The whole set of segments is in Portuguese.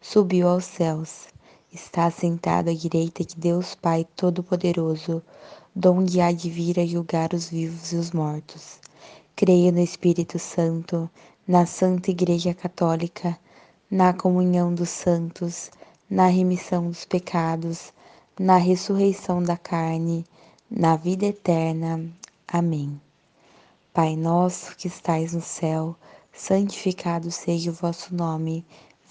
subiu aos céus, está sentado à direita de Deus Pai Todo-Poderoso, donde há de vir a julgar os vivos e os mortos. Creio no Espírito Santo, na Santa Igreja Católica, na comunhão dos santos, na remissão dos pecados, na ressurreição da carne, na vida eterna. Amém. Pai nosso que estais no céu, santificado seja o vosso nome.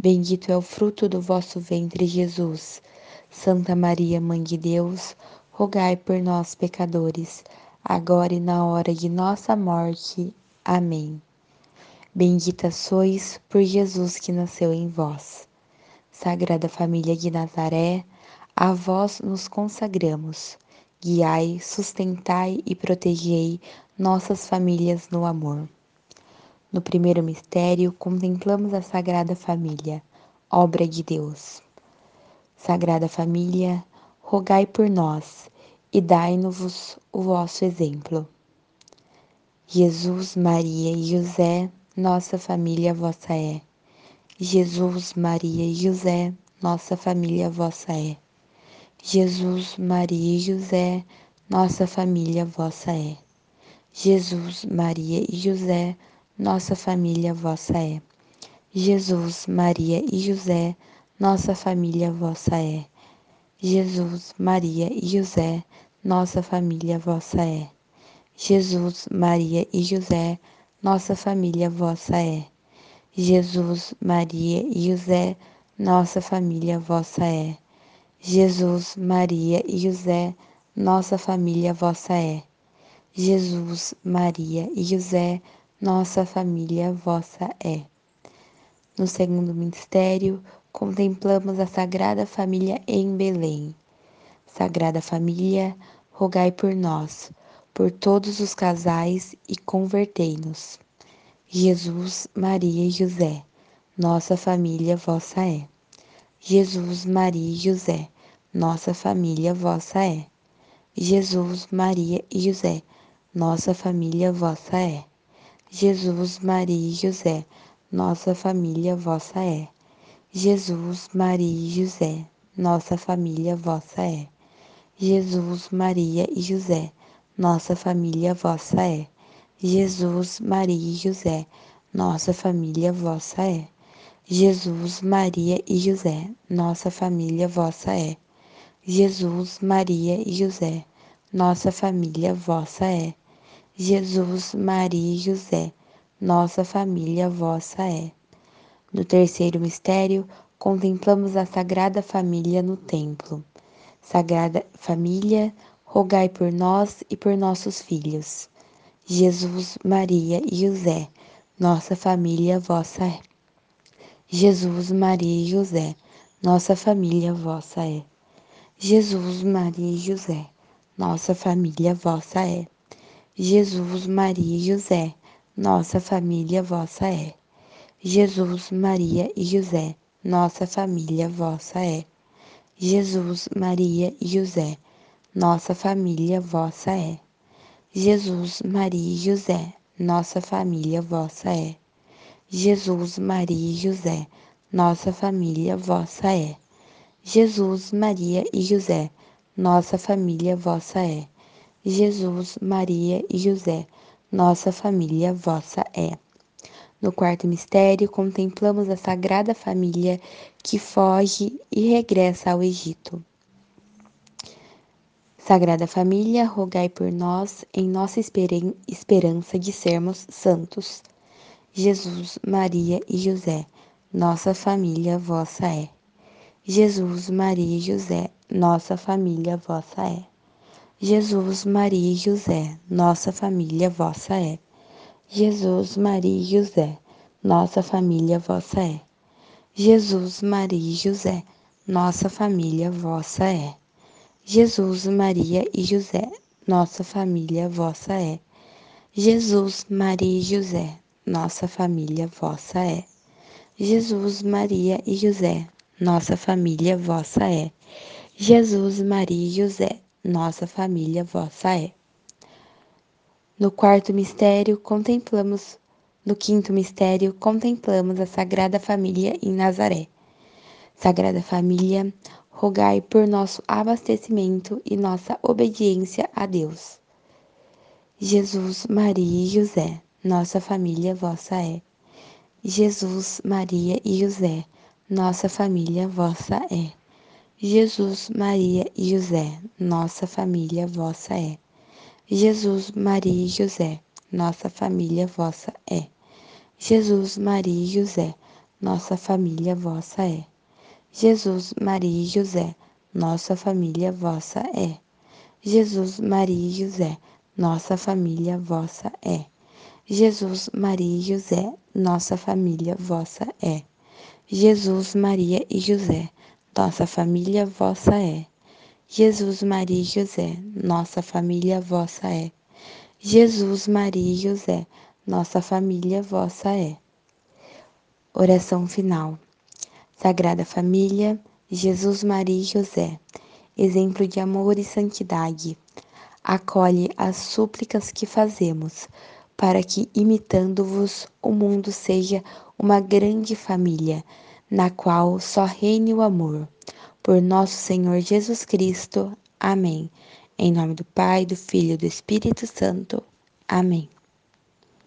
Bendito é o fruto do vosso ventre, Jesus. Santa Maria, Mãe de Deus, rogai por nós, pecadores, agora e na hora de nossa morte. Amém. Bendita sois por Jesus que nasceu em vós. Sagrada Família de Nazaré, a vós nos consagramos. Guiai, sustentai e protegei nossas famílias no amor. No primeiro mistério, contemplamos a Sagrada Família, obra de Deus. Sagrada Família, rogai por nós e dai-nos o vosso exemplo. Jesus, Maria e José, nossa família vossa é. Jesus, Maria e José, nossa família vossa é. Jesus, Maria e José, nossa família vossa é. Jesus, Maria e José, nossa família vossa é. Jesus, Maria e José, nossa família vossa é. Jesus, Maria e José, nossa família vossa é. Jesus, Maria e José, nossa família vossa é. Jesus, Maria e José, nossa família vossa é. Jesus, Maria e José, nossa família vossa é. Jesus, Maria e José, nossa família vossa é. No segundo mistério, contemplamos a Sagrada Família em Belém. Sagrada Família, rogai por nós, por todos os casais e convertei-nos. Jesus, Maria e José, nossa família vossa é. Jesus, Maria e José, nossa família vossa é. Jesus, Maria e José, nossa família vossa é. Jesus, Maria e José, nossa família vossa é. Jesus, Maria e José, nossa família vossa é. Jesus, Maria e José, nossa família vossa é. Jesus, Maria e José, nossa família vossa é. Jesus, Maria e José, nossa família vossa é. Jesus, Maria e José, nossa família vossa é. Jesus, Maria e José, nossa família vossa é. No terceiro mistério, contemplamos a Sagrada Família no templo. Sagrada Família, rogai por nós e por nossos filhos. Jesus, Maria e José, nossa família vossa é. Jesus, Maria e José, nossa família vossa é. Jesus, Maria e José, nossa família vossa é. Jesus, Maria e José, nossa família vossa é. Jesus, Maria e José, nossa família vossa é. Jesus, Maria e José, nossa família vossa é. Jesus, Maria e José, nossa família vossa é. Jesus, Maria e José, nossa família vossa é. Jesus, Maria e José, nossa família vossa é. Jesus, Maria e José, nossa família vossa é. No quarto mistério, contemplamos a Sagrada Família que foge e regressa ao Egito. Sagrada Família, rogai por nós em nossa esperança de sermos santos. Jesus, Maria e José, nossa família vossa é. Jesus, Maria e José, nossa família vossa é. Jesus, Maria e José, nossa família vossa é. Jesus, Maria e José, nossa família vossa é. Jesus, Maria e José, nossa família vossa é. Jesus, Maria e José, nossa família vossa é. Jesus, Maria e José, nossa família vossa é. Jesus, Maria e José, nossa família vossa é. Jesus, Maria e José, nossa família vossa é. No quarto mistério, contemplamos, no quinto mistério, contemplamos a Sagrada Família em Nazaré. Sagrada Família, rogai por nosso abastecimento e nossa obediência a Deus. Jesus, Maria e José, nossa família vossa é. Jesus, Maria e José, nossa família vossa é. Jesus, Maria e José, nossa família vossa é. Jesus, Maria e José, nossa família vossa é. Jesus, Maria e José, nossa família vossa é. Jesus, Maria e José, nossa família vossa é. Jesus, Maria e José, nossa família vossa é. Jesus, Maria e José, nossa família vossa é. Jesus, Maria e José, nossa família vossa é. Jesus, Maria e José, nossa família vossa é. Jesus, Maria e José, nossa família vossa é. Oração final. Sagrada Família, Jesus, Maria e José, exemplo de amor e santidade, acolhe as súplicas que fazemos para que, imitando-vos, o mundo seja uma grande família, na qual só reine o amor. Por nosso Senhor Jesus Cristo. Amém. Em nome do Pai, do Filho e do Espírito Santo. Amém.